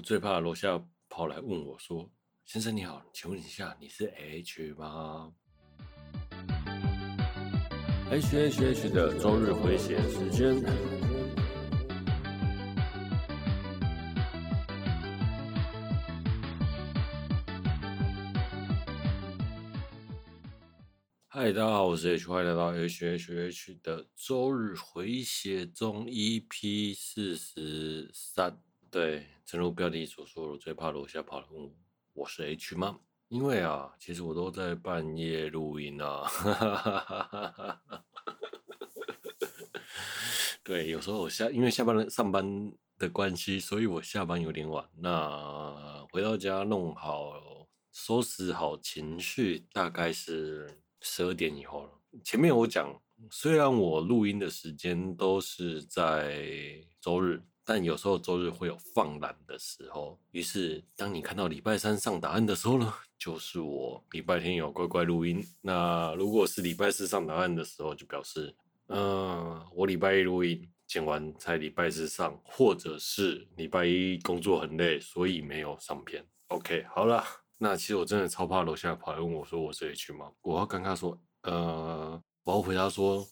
我最怕楼下跑来问我说：“先生你好，请问一下你是 H 吗？”H H H 的周日回血时间。嗨，大家好，我是 H，欢迎来到 H H H 的周日回血中 EP 四十三。对，正如标题所说，我最怕楼下跑来问我，我是 H 吗？因为啊，其实我都在半夜录音啊。哈哈哈哈哈哈对，有时候我下，因为下班上班的关系，所以我下班有点晚。那回到家弄好，收拾好情绪，大概是十二点以后了。前面我讲，虽然我录音的时间都是在周日。但有时候周日会有放懒的时候，于是当你看到礼拜三上答案的时候呢，就是我礼拜天有乖乖录音。那如果是礼拜四上答案的时候，就表示，嗯、我礼拜一录音剪完才礼拜四上，或者是礼拜一工作很累，所以没有上片。OK，好了，那其实我真的超怕楼下跑来问我说我是 H 吗？我要尴尬说，呃，我要回答说，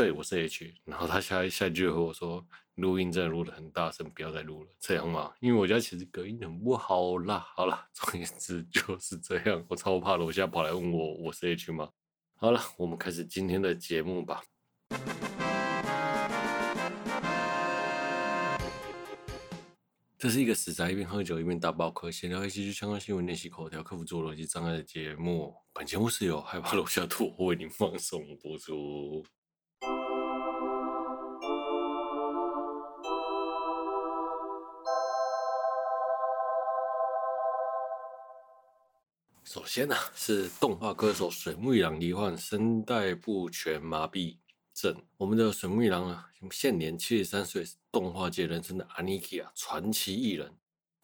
对，我是 H。然后他下一下一句和我说。录音真的录得很大声，不要再录了，这样嘛？因为我家其实隔音很不好啦。好了，总言之就是这样。我超怕楼下跑来问我，我是 H 吗？好了，我们开始今天的节目吧。这是一个死宅一边喝酒一边打包客闲聊一些就相关新闻、练习口条、克服自我逻辑障碍的节目。本节目是由害怕楼下吐为您放送播出。首先呢、啊，是动画歌手水木一郎罹患声带不全麻痹症。我们的水木一郎啊，现年七十三岁，动画界人称的阿尼基啊，传奇艺人，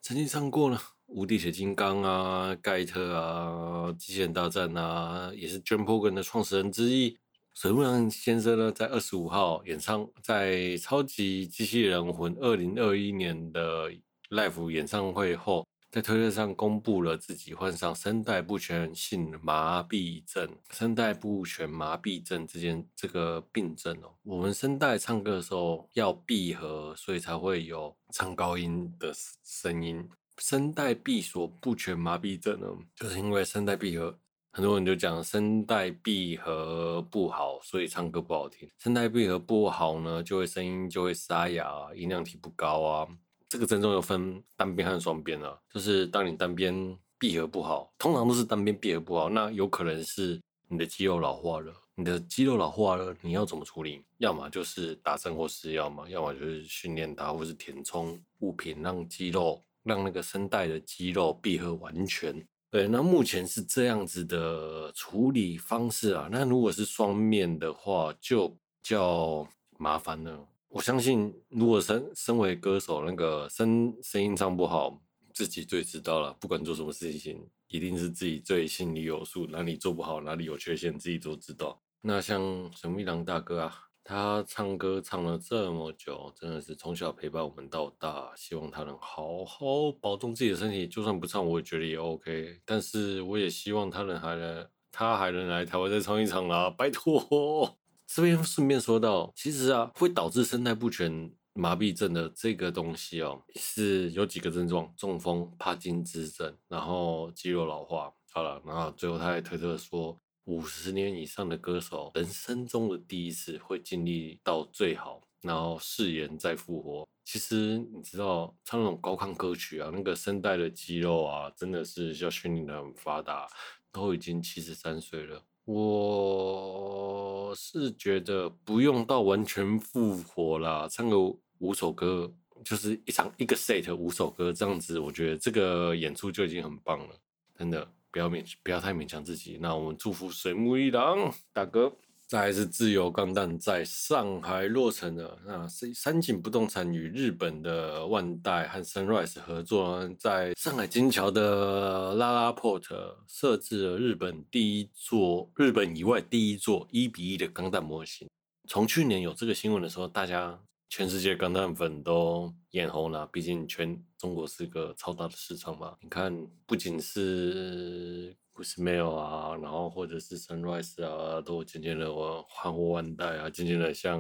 曾经唱过呢《无敌铁金刚》啊，《盖特》啊，《机器人大战》啊，也是 Jumpogen 的创始人之一。水木一郎先生呢，在二十五号演唱在超级机器人魂二零二一年的 Live 演唱会后。在推特上公布了自己患上声带不全性麻痹症。声带不全麻痹症这件这个病症哦，我们声带唱歌的时候要闭合，所以才会有唱高音的声音。声带闭锁不全麻痹症呢，就是因为声带闭合，很多人就讲声带闭合不好，所以唱歌不好听。声带闭合不好呢，就会声音就会沙哑，音量提不高啊。这个症状又分单边和双边啊，就是当你单边闭合不好，通常都是单边闭合不好，那有可能是你的肌肉老化了。你的肌肉老化了，你要怎么处理？要么就是打针或吃药嘛，要么就是训练它，或是填充物品，让肌肉让那个声带的肌肉闭合完全。对，那目前是这样子的处理方式啊。那如果是双面的话，就较麻烦了。我相信，如果身身为歌手，那个声声音唱不好，自己最知道了。不管做什么事情，一定是自己最心里有数，哪里做不好，哪里有缺陷，自己都知道。那像水木一郎大哥啊，他唱歌唱了这么久，真的是从小陪伴我们到大，希望他能好好保重自己的身体。就算不唱，我也觉得也 OK。但是我也希望他能还能，他还能来台湾再唱一场啦，拜托。这边顺便说到，其实啊，会导致声带不全麻痹症的这个东西哦，是有几个症状：中风、帕金兹症，然后肌肉老化。好了，然后最后他还推特说，五十年以上的歌手，人生中的第一次会经历到最好，然后誓言再复活。其实你知道，唱那种高亢歌曲啊，那个声带的肌肉啊，真的是要训练的很发达，都已经七十三岁了。我是觉得不用到完全复活啦，唱个五首歌，就是一场一个 set 五首歌这样子，我觉得这个演出就已经很棒了，真的不要勉不要太勉强自己。那我们祝福水木一郎大哥。再来是自由钢弹在上海落成的，那三井不动产与日本的万代和 Sunrise 合作，在上海金桥的 LaLaport 设置了日本第一座，日本以外第一座一比一的钢弹模型。从去年有这个新闻的时候，大家全世界钢弹粉都眼红了，毕竟全中国是一个超大的市场嘛。你看，不仅是 Gusmail 啊，然后或者是 Sunrise 啊，都渐渐的我换货万代啊，渐渐的向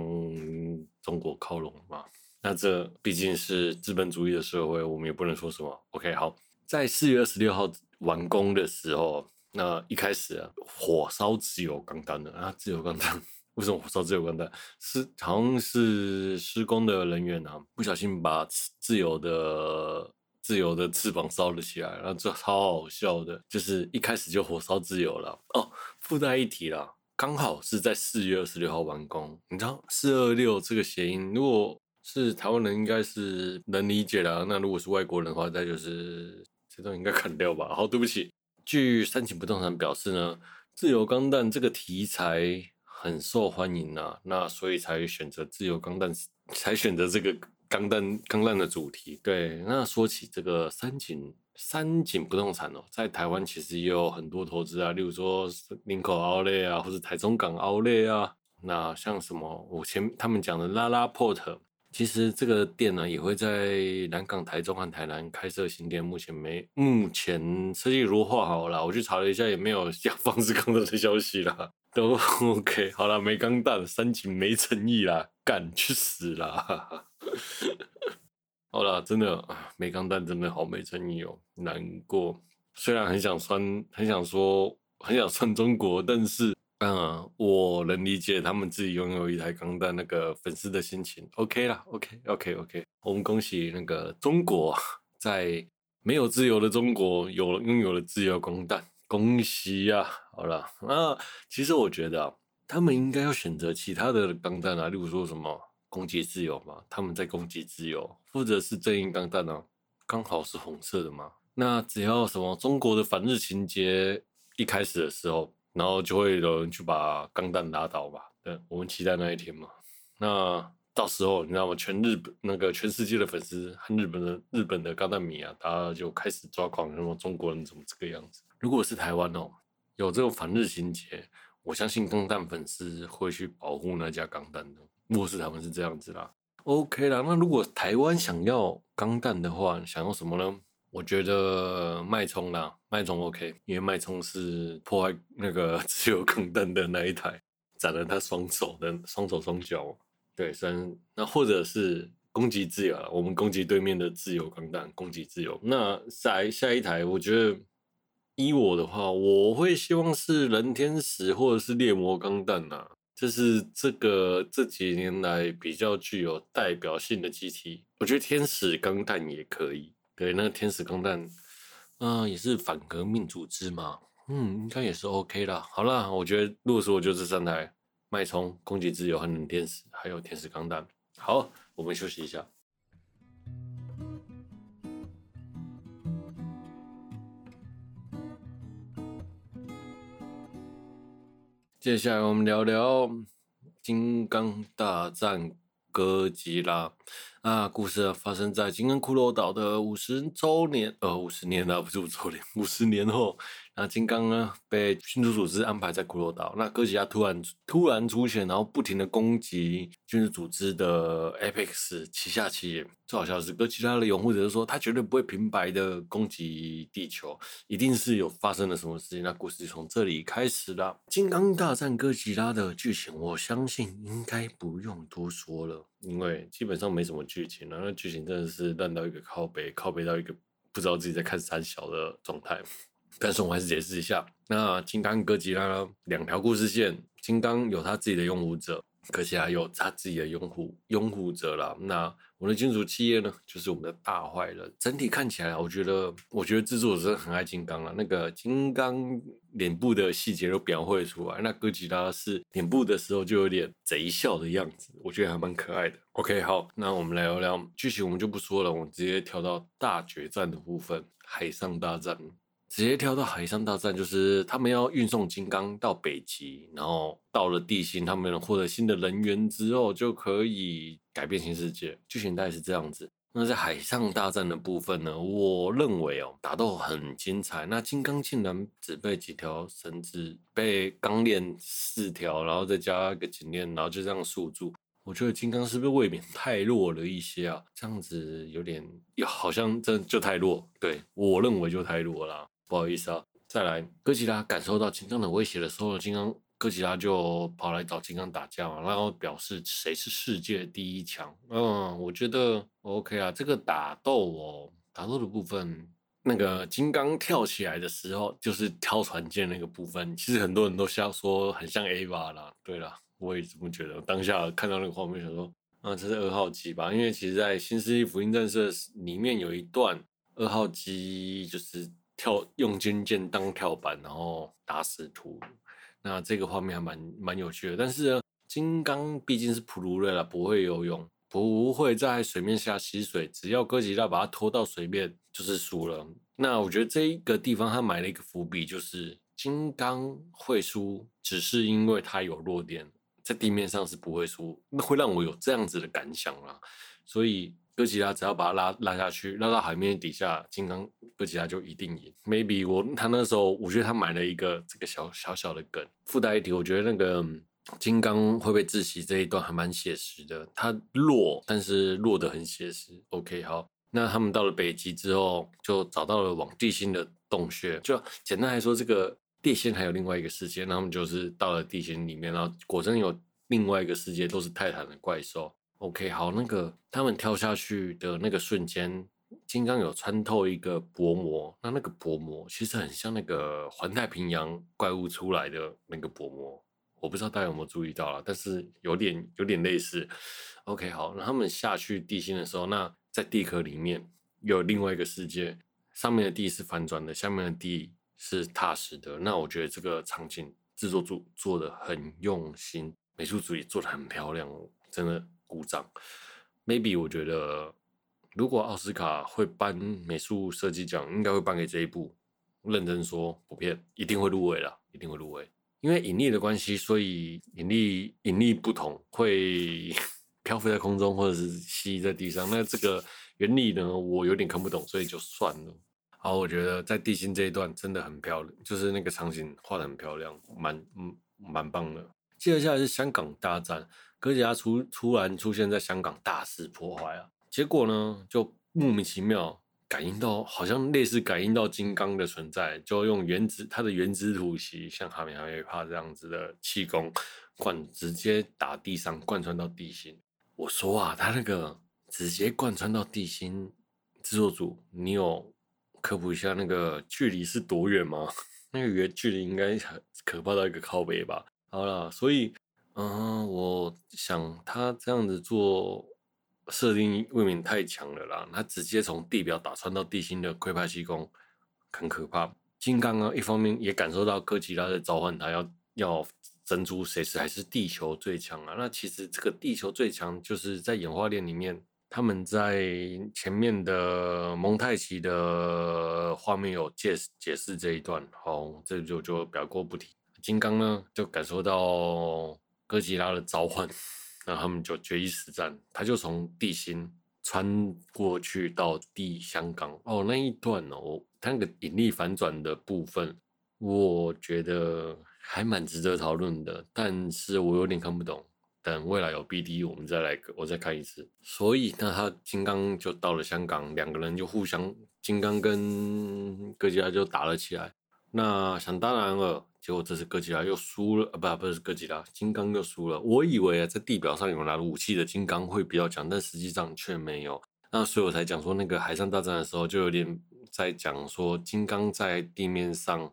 中国靠拢嘛。那这毕竟是资本主义的社会，我们也不能说什么。OK，好，在四月二十六号完工的时候，那一开始啊，火烧自由钢弹的啊，自由钢弹。为什么火烧自由钢弹？是好像是施工的人员啊，不小心把自由的自由的翅膀烧了起来，然后这超好笑的，就是一开始就火烧自由了哦。附带一提啦，刚好是在四月二十六号完工。你知道四二六这个谐音，如果是台湾人应该是能理解的，那如果是外国人的话，那就是这段应该砍掉吧。好，对不起。据三井不动产表示呢，自由钢弹这个题材。很受欢迎呐、啊，那所以才选择自由钢弹，才选择这个钢弹钢弹的主题。对，那说起这个三井三井不动产哦，在台湾其实也有很多投资啊，例如说林口奥莱啊，或者台中港奥莱啊。那像什么我前他们讲的拉拉 port，其实这个店呢也会在南港、台中和台南开设新店，目前没目前设计如画好了，我去查了一下，也没有要放置钢弹的消息了。都 OK，好了，没钢蛋，三井没诚意啦，干去死啦！好了，真的啊没钢弹，真的好没诚意哦，难过。虽然很想酸，很想说，很想酸中国，但是，嗯，我能理解他们自己拥有一台钢弹那个粉丝的心情。OK 啦，OK，OK，OK，、我们恭喜那个中国，在没有自由的中国有了拥有了自由钢弹。恭喜呀、好了，那其实我觉得啊，他们应该要选择其他的钢弹啊，例如说什么攻击自由嘛，他们在攻击自由，或者是正义钢弹呢，刚好是红色的嘛。那只要什么中国的反日情节一开始的时候，然后就会有人去把钢弹打倒吧。对，我们期待那一天嘛。那到时候你知道吗？全日本那个全世界的粉丝和日本的日本的钢弹迷啊，大家就开始抓狂，什么中国人怎么这个样子？如果是台湾哦，有这种反日情节，我相信钢弹粉丝会去保护那家钢弹的。如果是台湾是这样子啦，OK 啦。那如果台湾想要钢弹的话，想要什么呢？我觉得脉冲啦，脉冲 OK，因为脉冲是破坏那个 自由钢弹的那一台，斩了他双手的双手双脚。对，三那或者是攻击自由，我们攻击对面的自由钢弹，攻击自由。那下下一台，我觉得。依我的话，我会希望是人天使或者是猎魔钢弹呐，这是这个这几年来比较具有代表性的机体。我觉得天使钢弹也可以，对，那个天使钢弹，嗯、也是反革命组织嘛，嗯，应该也是 OK 啦。好啦，我觉得如果说我就这三台：脉冲、攻击自由和冷天使，还有天使钢弹。好，我们休息一下。接下来我们聊聊《金刚大战哥吉拉》啊，故事发生在金刚骷髅岛的五十周年，呃，五十年啊，不是五周年，五十年后。那金刚呢，被君主组织安排在骷髅岛。那哥吉拉突然突然出现，然后不停的攻击君主组织的 Apex 旗下企业。最好笑的是，哥吉拉的拥护者就说，他绝对不会平白的攻击地球，一定是有发生了什么事情。那故事就从这里开始了。金刚大战哥吉拉的剧情，我相信应该不用多说了，因为基本上没什么剧情了。那剧情真的是烂到一个靠北，靠北到一个不知道自己在看三小的状态。但是我还是解释一下，那金刚哥吉拉呢，两条故事线，金刚有他自己的拥护者，哥吉拉有他自己的拥护拥护者啦。那我们的金属企业呢，就是我们的大坏人。整体看起来，我觉得，我觉得制作者真的很爱金刚啊。那个金刚脸部的细节都描绘出来，那哥吉拉是脸部的时候就有点贼笑的样子，我觉得还蛮可爱的。OK，好，那我们来聊聊剧情，我们就不说了，我们直接跳到大决战的部分，海上大战。直接跳到海上大战，就是他们要运送金刚到北极，然后到了地心，他们获得新的能源之后，就可以改变新世界。剧情大概是这样子。那在海上大战的部分呢，我认为哦，打斗很精彩。那金刚竟然只被几条绳子，被钢链四条，然后再加个颈链，然后就这样束住。我觉得金刚是不是未免太弱了一些啊？这样子有点，好像真就太弱。对，我认为就太弱了，不好意思啊。再来，哥吉拉感受到金刚的威胁的时候，金刚哥吉拉就跑来找金刚打架嘛，然后表示谁是世界第一强。嗯，我觉得 OK 啊，这个打斗哦，打斗的部分，那个金刚跳起来的时候，就是挑船剑那个部分，其实很多人都笑说很像 A 吧啦。对啦。我也这么觉得。当下看到那个画面，想说，啊，这是二号机吧？因为其实，在《新世纪福音战士》里面有一段，二号机就是跳用军舰当跳板，然后打死图。那这个画面还蛮蛮有趣的。但是呢，金刚毕竟是普鲁瑞了，不会游泳，不会在水面下吸水。只要哥吉拉把它拖到水面，就是输了。那我觉得这一个地方他埋了一个伏笔，就是金刚会输，只是因为他有弱点。在地面上是不会输，那会让我有这样子的感想啦。所以哥吉拉只要把它拉拉下去，拉到海面底下，金刚哥吉拉就一定赢。Maybe 我他那时候，我觉得他买了一个这个小小小的梗。附带一题，我觉得那个金刚会被窒息这一段还蛮写实的。他弱，但是弱得很写实。OK，好，那他们到了北极之后，就找到了往地心的洞穴。就简单来说，这个。地心还有另外一个世界，那他们就是到了地心里面，然后果真有另外一个世界，都是泰坦的怪兽。OK，好，那个他们跳下去的那个瞬间，金刚有穿透一个薄膜，那那个薄膜其实很像那个环太平洋怪物出来的那个薄膜，我不知道大家有没有注意到啦，但是有点有点类似。OK，好，那他们下去地心的时候，那在地壳里面有另外一个世界，上面的地是反转的，下面的地。是踏实的，那我觉得这个场景制作组做的很用心，美术组也做的很漂亮，真的鼓掌。Maybe 我觉得，如果奥斯卡会颁美术设计奖，应该会颁给这一部。认真说，不骗，一定会入围了，一定会入围。因为引力的关系，所以引力引力不同，会 飘飞在空中，或者是吸在地上。那这个原理呢，我有点看不懂，所以就算了。好，我觉得在地心这一段真的很漂亮，就是那个场景画得很漂亮，蛮嗯蛮棒的。接着下来是香港大战，哥吉拉突突然出现在香港，大肆破坏啊！结果呢，就莫名其妙感应到，好像类似感应到金刚的存在，就用原子它的原子吐息，像哈米哈密帕这样子的气功贯直接打地上，贯穿到地心。我说啊，他那个直接贯穿到地心，制作组你有？科普一下，那个距离是多远吗？那个远距离应该很可怕到一个靠北吧。好了，所以，嗯，我想他这样子做设定未免太强了啦。他直接从地表打穿到地心的龟派气功，很可怕。金刚啊，一方面也感受到哥吉拉在召唤他，要要珍珠谁是还是地球最强啊。那其实这个地球最强就是在演化链里面。他们在前面的蒙太奇的画面有解解释这一段，好，这就就表过不提。金刚呢，就感受到哥吉拉的召唤，那他们就决一死战。他就从地心穿过去到地香港，哦，那一段哦，他那个引力反转的部分，我觉得还蛮值得讨论的，但是我有点看不懂。等未来有 BD，我们再来，我再看一次。所以，那他金刚就到了香港，两个人就互相，金刚跟哥吉拉就打了起来。那想当然了，结果这次哥吉拉又输了，啊，不，不是哥吉拉，金刚又输了。我以为啊，在地表上有拿武器的金刚会比较强，但实际上却没有。那所以我才讲说，那个海上大战的时候，就有点在讲说，金刚在地面上，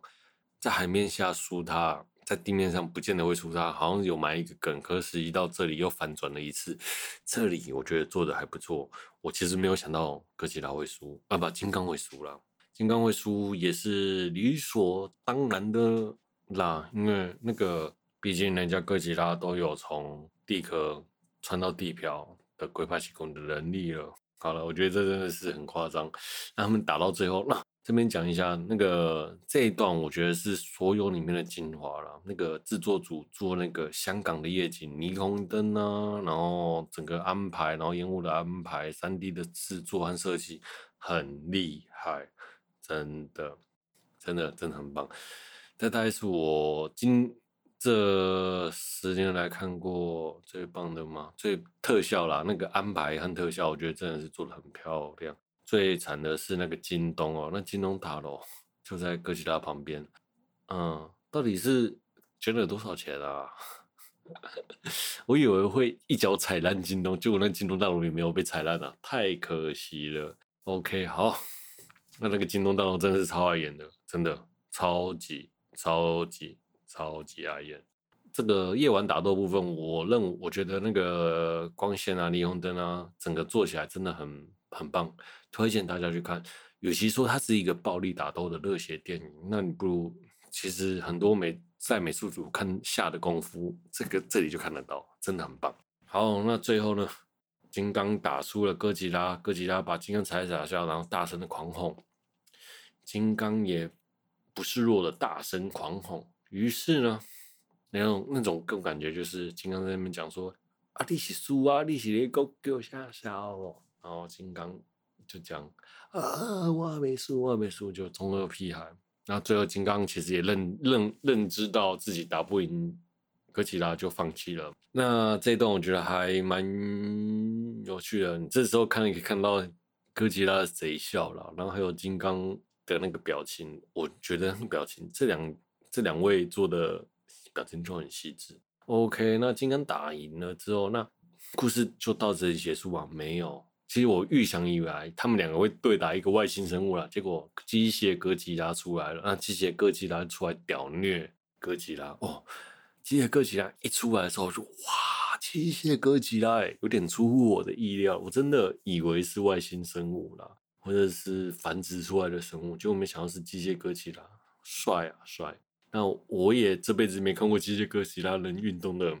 在海面下输他。在地面上不见得会出差，好像有埋一个梗，可是一到这里又反转了一次。这里我觉得做的还不错。我其实没有想到哥吉拉会输啊，不，金刚会输了。金刚会输也是理所当然的啦，因为那个毕竟人家哥吉拉都有从地壳穿到地表的龟派气功的能力了。好了，我觉得这真的是很夸张。那他们打到最后，那。这边讲一下那个这一段，我觉得是所有里面的精华了。那个制作组做那个香港的夜景，霓虹灯啊，然后整个安排，然后烟雾的安排，3D 的制作和设计很厉害，真的，真的，真的很棒。这大概是我今这十年来看过最棒的吗？最特效啦，那个安排和特效，我觉得真的是做的很漂亮。最惨的是那个京东哦，那京东大楼就在哥吉拉旁边。嗯，到底是捐了多少钱啊？我以为会一脚踩烂京东，结果那京东大楼也没有被踩烂啊，太可惜了。OK，好，那那个京东大楼真的是超碍眼的，真的超级超级。超级爱眼，这个夜晚打斗部分，我认我觉得那个光线啊、霓虹灯啊，整个做起来真的很很棒，推荐大家去看。与其说它是一个暴力打斗的热血电影，那你不如其实很多美在美术组看下的功夫，这个这里就看得到，真的很棒。好，那最后呢，金刚打输了哥吉拉，哥吉拉把金刚踩下下，然后大声的狂吼，金刚也不示弱的大声狂吼。于是呢，那种那种更感觉就是金刚在那边讲说：“啊，你是输啊，你是你给我给我下笑哦。”然后金刚就讲：“啊，我还没输，我还没输。”就中二屁孩。然后最后金刚其实也认认认知到自己打不赢哥吉拉，就放弃了。那这一段我觉得还蛮有趣的。你这时候看可以看到哥吉拉贼笑了，然后还有金刚的那个表情，我觉得那表情这两。这两位做的表情就很细致。OK，那金刚打赢了之后，那故事就到这里结束吧？没有，其实我预想以为他们两个会对打一个外星生物了，结果机械哥吉拉出来了。那机械哥吉拉出来屌虐哥吉拉哦！机械哥吉拉一出来的时候，就哇，机械哥吉拉哎，有点出乎我的意料，我真的以为是外星生物啦，或者是繁殖出来的生物，结果没想到是机械哥吉拉，帅啊帅！那我也这辈子没看过机械哥吉拉能运动的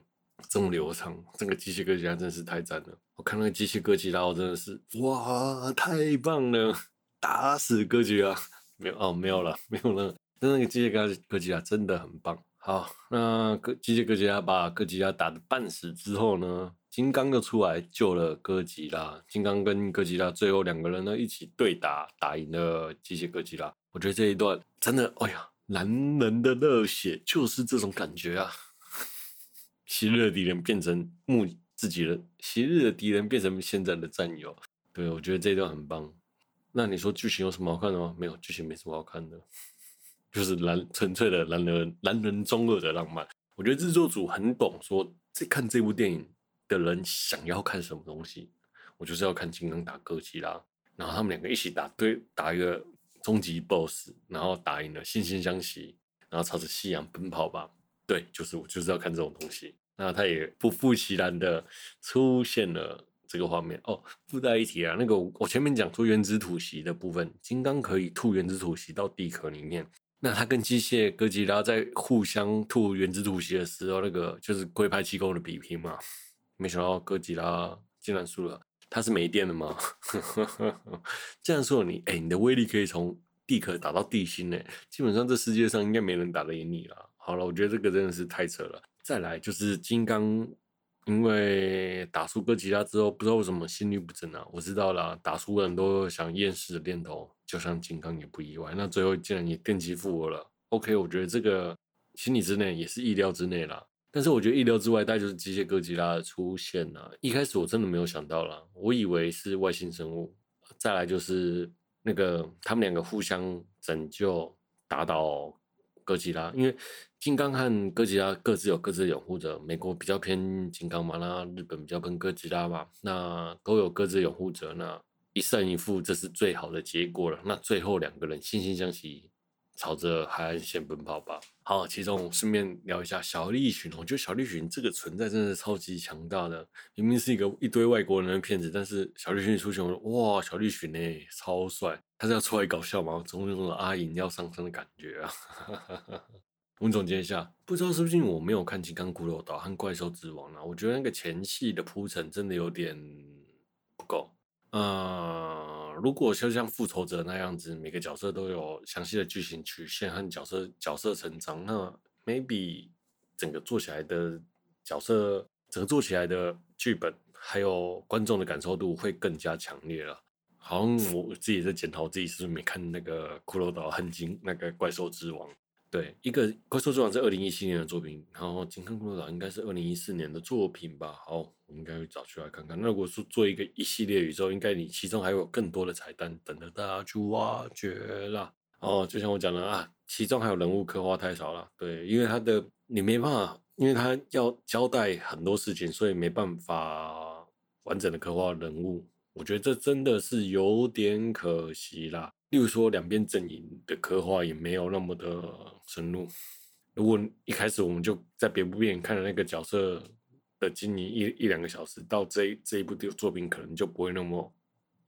这么流畅，这个机械哥吉拉真是太赞了！我看那个机械哥吉拉，我真的是哇，太棒了，打死哥吉拉！没有哦，没有了，没有了。但那个机械哥哥吉拉真的很棒。好，那个机械哥吉拉把哥吉拉打得半死之后呢，金刚就出来救了哥吉拉。金刚跟哥吉拉最后两个人呢一起对打，打赢了机械哥吉拉。我觉得这一段真的，哎呀。男人的热血就是这种感觉啊！昔日的敌人变成目自己的，昔日的敌人变成现在的战友。对，我觉得这段很棒。那你说剧情有什么好看的吗？没有，剧情没什么好看的，就是男纯粹的男人男人中二的浪漫。我觉得制作组很懂，说在看这部电影的人想要看什么东西。我就是要看金刚打哥吉拉，然后他们两个一起打，对，打一个。终极 BOSS，然后打赢了，惺惺相惜，然后朝着夕阳奔跑吧。对，就是我就是要看这种东西。那他也不负其然的出现了这个画面哦。附带一提啊，那个我前面讲出原子吐息的部分，金刚可以吐原子吐息到地壳里面。那他跟机械哥吉拉在互相吐原子吐息的时候，那个就是龟派气功的比拼嘛。没想到哥吉拉竟然输了。他是没电了吗？这样说你，哎、你的威力可以从地壳打到地心呢。基本上这世界上应该没人打得赢你了。好了，我觉得这个真的是太扯了。再来就是金刚，因为打输哥吉拉之后，不知道为什么心律不整啊。我知道了，打输人都想厌世的念头，就像金刚也不意外。那最后竟然也电击复活了。OK，我觉得这个心理之内也是意料之内啦。但是我觉得意料之外，大概就是机械哥吉拉的出现呐、啊。一开始我真的没有想到啦，我以为是外星生物。再来就是那个他们两个互相拯救，打倒哥吉拉。因为金刚和哥吉拉各自有各自的拥护者，美国比较偏金刚嘛，那日本比较偏哥吉拉嘛，那都有各自拥护者，那一胜一负，这是最好的结果了。那最后两个人惺惺相惜。朝着海岸线奔跑吧。好，其中顺便聊一下小栗旬。我觉得小栗旬这个存在真的是超级强大的。明明是一个一堆外国人的片子，但是小栗旬出现，我说哇，小栗旬呢超帅。他是要出来搞笑吗？总有种阿影要上身的感觉啊。我们总结一下，不知道是不是因为我没有看《金刚骷髅岛》和《怪兽之王》啊？我觉得那个前戏的铺陈真的有点不够。呃，如果就像复仇者那样子，每个角色都有详细的剧情曲线和角色角色成长，那 maybe 整个做起来的角色，整个做起来的剧本，还有观众的感受度会更加强烈了。好像我自己在检讨自己是不是没看那个《骷髅岛》和金那个《怪兽之王》。对，一个《怪兽之王》是二零一七年的作品，然后《金刚骷髅岛》应该是二零一四年的作品吧。好，我们应该会找出来看看。那如果说做一个一系列宇宙，应该你其中还有更多的彩蛋等着大家去挖掘啦。哦，就像我讲的啊，其中还有人物刻画太少了。对，因为他的你没办法，因为他要交代很多事情，所以没办法完整的刻画人物。我觉得这真的是有点可惜啦。例如说，两边阵营的刻画也没有那么的深入。如果一开始我们就在别部电影看了那个角色的经营一一两个小时，到这一这一部的作品可能就不会那么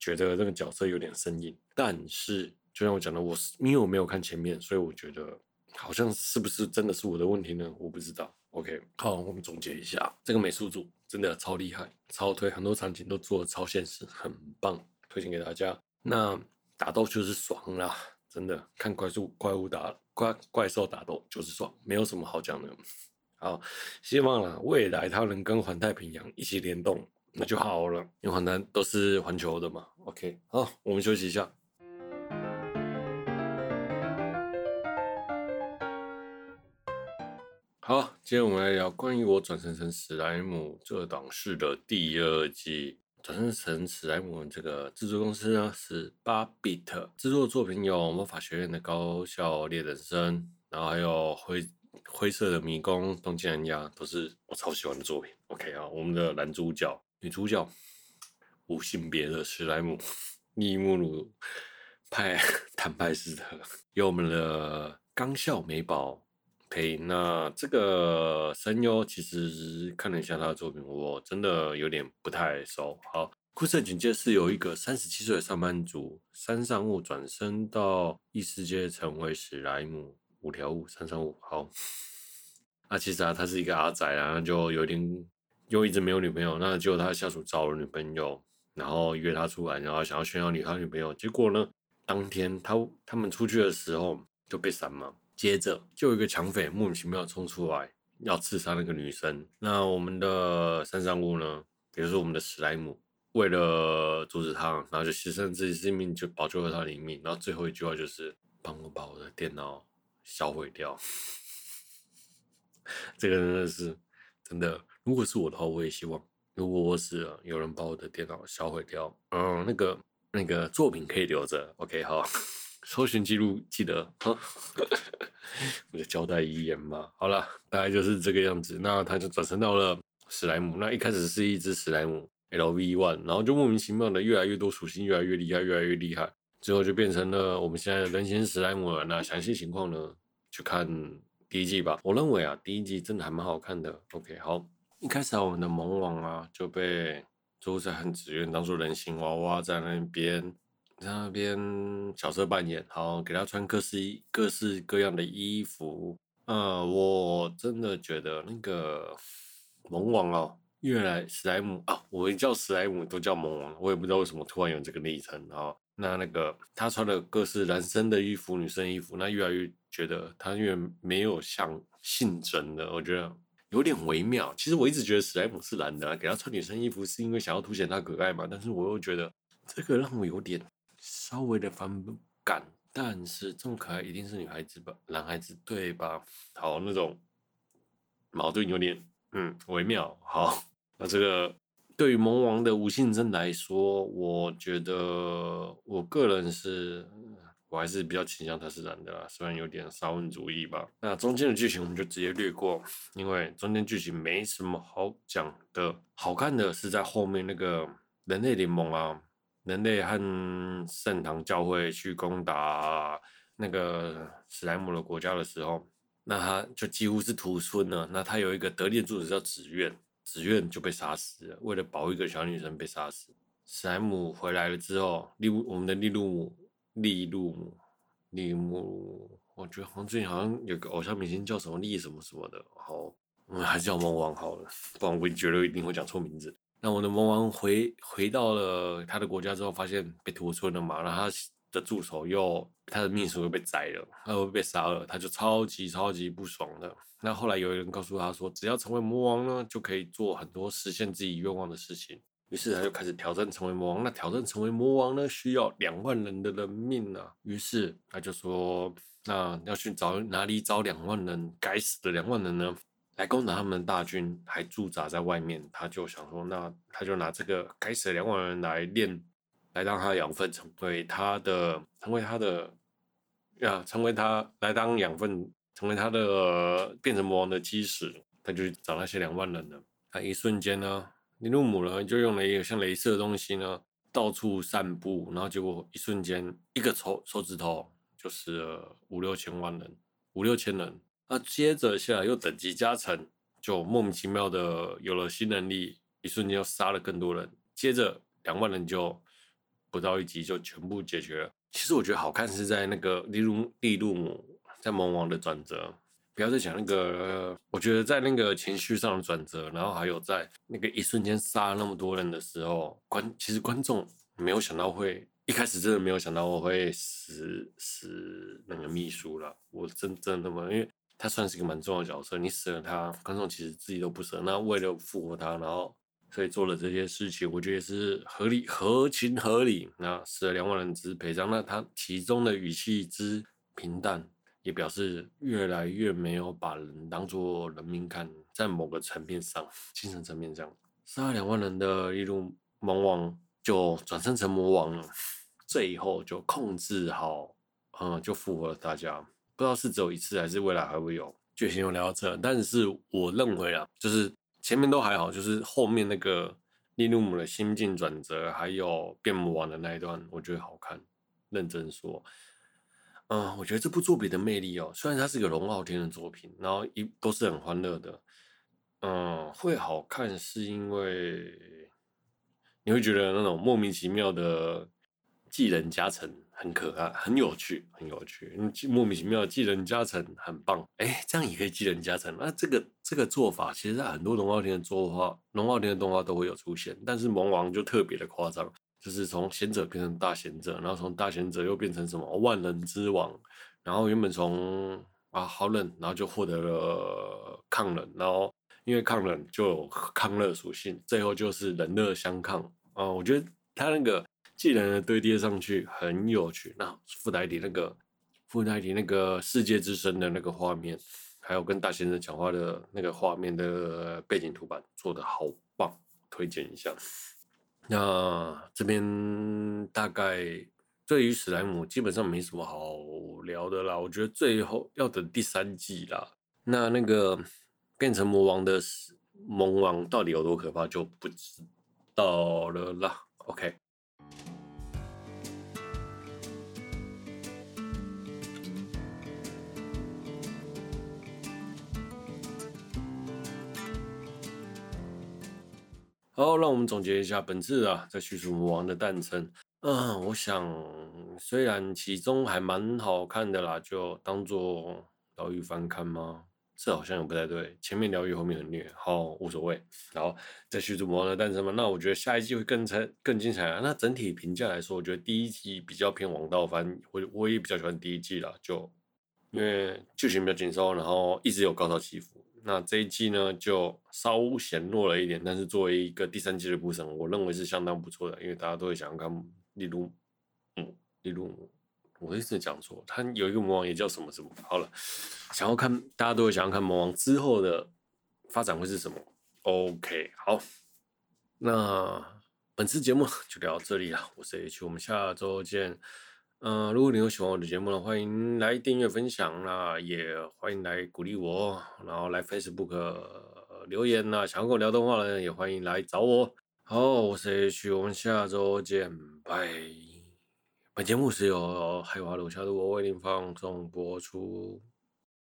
觉得这个角色有点生硬。但是，就像我讲的，我是因为我没有看前面，所以我觉得好像是不是真的是我的问题呢？我不知道。OK，好，我们总结一下，这个美术组真的超厉害，超推，很多场景都做的超现实，很棒，推荐给大家。那。打斗就是爽啦，真的看怪兽怪物打怪怪兽打斗就是爽，没有什么好讲的。好，希望啦未来它能跟环太平洋一起联动，那就好了，因为环太都是环球的嘛。OK，好，我们休息一下。好，今天我们来聊关于我转生成史莱姆这档事的第二季。转生成史莱姆这个制作公司呢是八 bit，制作作品有《魔法学院的高校猎人生》，然后还有灰灰色的迷宫、东京安亚，都是我超喜欢的作品。OK 啊，我们的男主角、女主角无性别的史莱姆利穆鲁派 坦派斯特，有我们的冈校美宝。可以那这个声优其实看了一下他的作品，我真的有点不太熟。好，故事的简介是有一个三十七岁的上班族山上悟转身到异世界成为史莱姆五条悟山上悟。好，那其实啊，他是一个阿仔啊，就有点又一直没有女朋友，那结果他下属找了女朋友，然后约他出来，然后想要炫耀女他女朋友，结果呢，当天他他们出去的时候就被闪了。接着就有一个抢匪莫名其妙冲出来要刺杀那个女生，那我们的山上悟呢，比如说我们的史莱姆，为了阻止他，然后就牺牲自己性命，就保住了他的命，然后最后一句话就是帮我把我的电脑销毁掉。这个真的是真的，如果是我的话，我也希望，如果我死了，有人把我的电脑销毁掉，嗯，那个那个作品可以留着，OK，好。搜寻记录记得，我就交代遗言嘛。好了，大概就是这个样子。那他就转生到了史莱姆。那一开始是一只史莱姆 L V one，然后就莫名其妙的越来越多属性，越来越厉害，越来越厉害，最后就变成了我们现在的人形史莱姆了。那详细情况呢，去看第一季吧。我认为啊，第一季真的还蛮好看的。OK，好，一开始啊，我们的萌王啊就被周在很自愿当做人形娃娃在那边。在那边角色扮演，好，给他穿各式各式各样的衣服。呃，我真的觉得那个萌王哦，越来史莱姆啊，我一叫史莱姆都叫萌王，我也不知道为什么突然有这个昵称啊。那那个他穿的各式男生的衣服、女生衣服，那越来越觉得他越没有像性征的，我觉得有点微妙。其实我一直觉得史莱姆是男的，给他穿女生衣服是因为想要凸显他可爱嘛，但是我又觉得这个让我有点。稍微的反感，但是这么可爱一定是女孩子吧？男孩子对吧？好，那种矛盾有点嗯微妙。好，那这个对于萌王的无性征来说，我觉得我个人是，我还是比较倾向他是男的啦，虽然有点沙文主义吧。那中间的剧情我们就直接略过，因为中间剧情没什么好讲的。好看的是在后面那个人类联盟啊。人类和圣堂教会去攻打那个史莱姆的国家的时候，那他就几乎是屠村了。那他有一个得力的助手叫紫苑，紫苑就被杀死了。为了保一个小女生被杀死。史莱姆回来了之后，利我们的利路姆，利路姆，利姆，我觉得好像最近好像有个偶像明星叫什么利什么什么的。好，我们还是叫萌王好了，不然我觉得一定会讲错名字。那我的魔王回回到了他的国家之后，发现被屠村了嘛，然后他的助手又他的秘书又被宰了，他又被杀了，他就超级超级不爽的。那后来有人告诉他说，只要成为魔王呢，就可以做很多实现自己愿望的事情。于是他就开始挑战成为魔王。那挑战成为魔王呢，需要两万人的人命啊。于是他就说，那要去找哪里找两万人？该死的两万人呢？来攻打他们的大军，还驻扎在外面。他就想说，那他就拿这个该死的两万人来练，来当他的养分，成为他的，成为他的，呀，成为他来当养分，成为他的变成魔王的基石。他就去找那些两万人了。他一瞬间呢，尼鲁姆呢就用了一个像镭射的东西呢，到处散布，然后结果一瞬间，一个手手指头就死了五六千万人，五六千人。那接着下来又等级加成，就莫名其妙的有了新能力，一瞬间又杀了更多人。接着两万人就不到一集就全部解决了。其实我觉得好看是在那个利鲁利鲁姆在魔王的转折，不要再讲那个，我觉得在那个情绪上的转折，然后还有在那个一瞬间杀了那么多人的时候，观其实观众没有想到会一开始真的没有想到我会死死那个秘书了，我真真的吗？因为。他算是一个蛮重要的角色，你死了他，观众其实自己都不舍。那为了复活他，然后所以做了这些事情，我觉得也是合理、合情合理。那死了两万人只是赔偿，那他其中的语气之平淡，也表示越来越没有把人当做人命看，在某个层面上，精神层面上，杀了两万人的一路魔王就转生成魔王了，最后就控制好，嗯，就复活了大家。不知道是只有一次还是未来还会有剧情有聊到这，但是我认为啊，就是前面都还好，就是后面那个利鲁姆的心境转折，还有变魔王的那一段，我觉得好看。认真说，嗯，我觉得这部作品的魅力哦，虽然它是个龙傲天的作品，然后一都是很欢乐的，嗯，会好看是因为你会觉得那种莫名其妙的技能加成。很可爱，很有趣，很有趣。莫名其妙的技能加成很棒，哎，这样也可以技能加成。那这个这个做法，其实在很多龙傲天的作画、龙傲天的动画都会有出现。但是萌王就特别的夸张，就是从贤者变成大贤者，然后从大贤者又变成什么万人之王，然后原本从啊好冷，然后就获得了抗冷，然后因为抗冷就有抗热属性，最后就是冷热相抗啊。我觉得他那个。技能的堆叠上去很有趣，那附带一点那个附带一点那个世界之声的那个画面，还有跟大先生讲话的那个画面的背景图版做的好棒，推荐一下。那这边大概对于史莱姆基本上没什么好聊的啦，我觉得最后要等第三季啦。那那个变成魔王的魔王到底有多可怕就不知道了啦。OK。好，让我们总结一下本次啊，在叙述魔王的诞生。嗯，我想虽然其中还蛮好看的啦，就当做疗愈翻看吗？这好像也不太对。前面疗愈，后面很虐，好无所谓。然后在叙述魔王的诞生嘛，那我觉得下一季会更才更精彩啊。那整体评价来说，我觉得第一季比较偏王道番，我我也比较喜欢第一季啦，就因为剧情比较紧凑，然后一直有高潮起伏。那这一季呢，就稍显弱了一点，但是作为一个第三季的铺陈，我认为是相当不错的，因为大家都会想要看，例如，嗯，例如，我一直讲错，他有一个魔王也叫什么什么，好了，想要看，大家都会想要看魔王之后的发展会是什么？OK，好，那本次节目 就聊到这里了，我是 H，我们下周见。嗯、如果你有喜欢我的节目呢，欢迎来订阅分享，那也欢迎来鼓励我，然后来 Facebook 留言呐，想跟我聊的话呢也欢迎来找我。好，我是 H，我们下周见，拜。本节目是由海华楼下的我为您放送播出。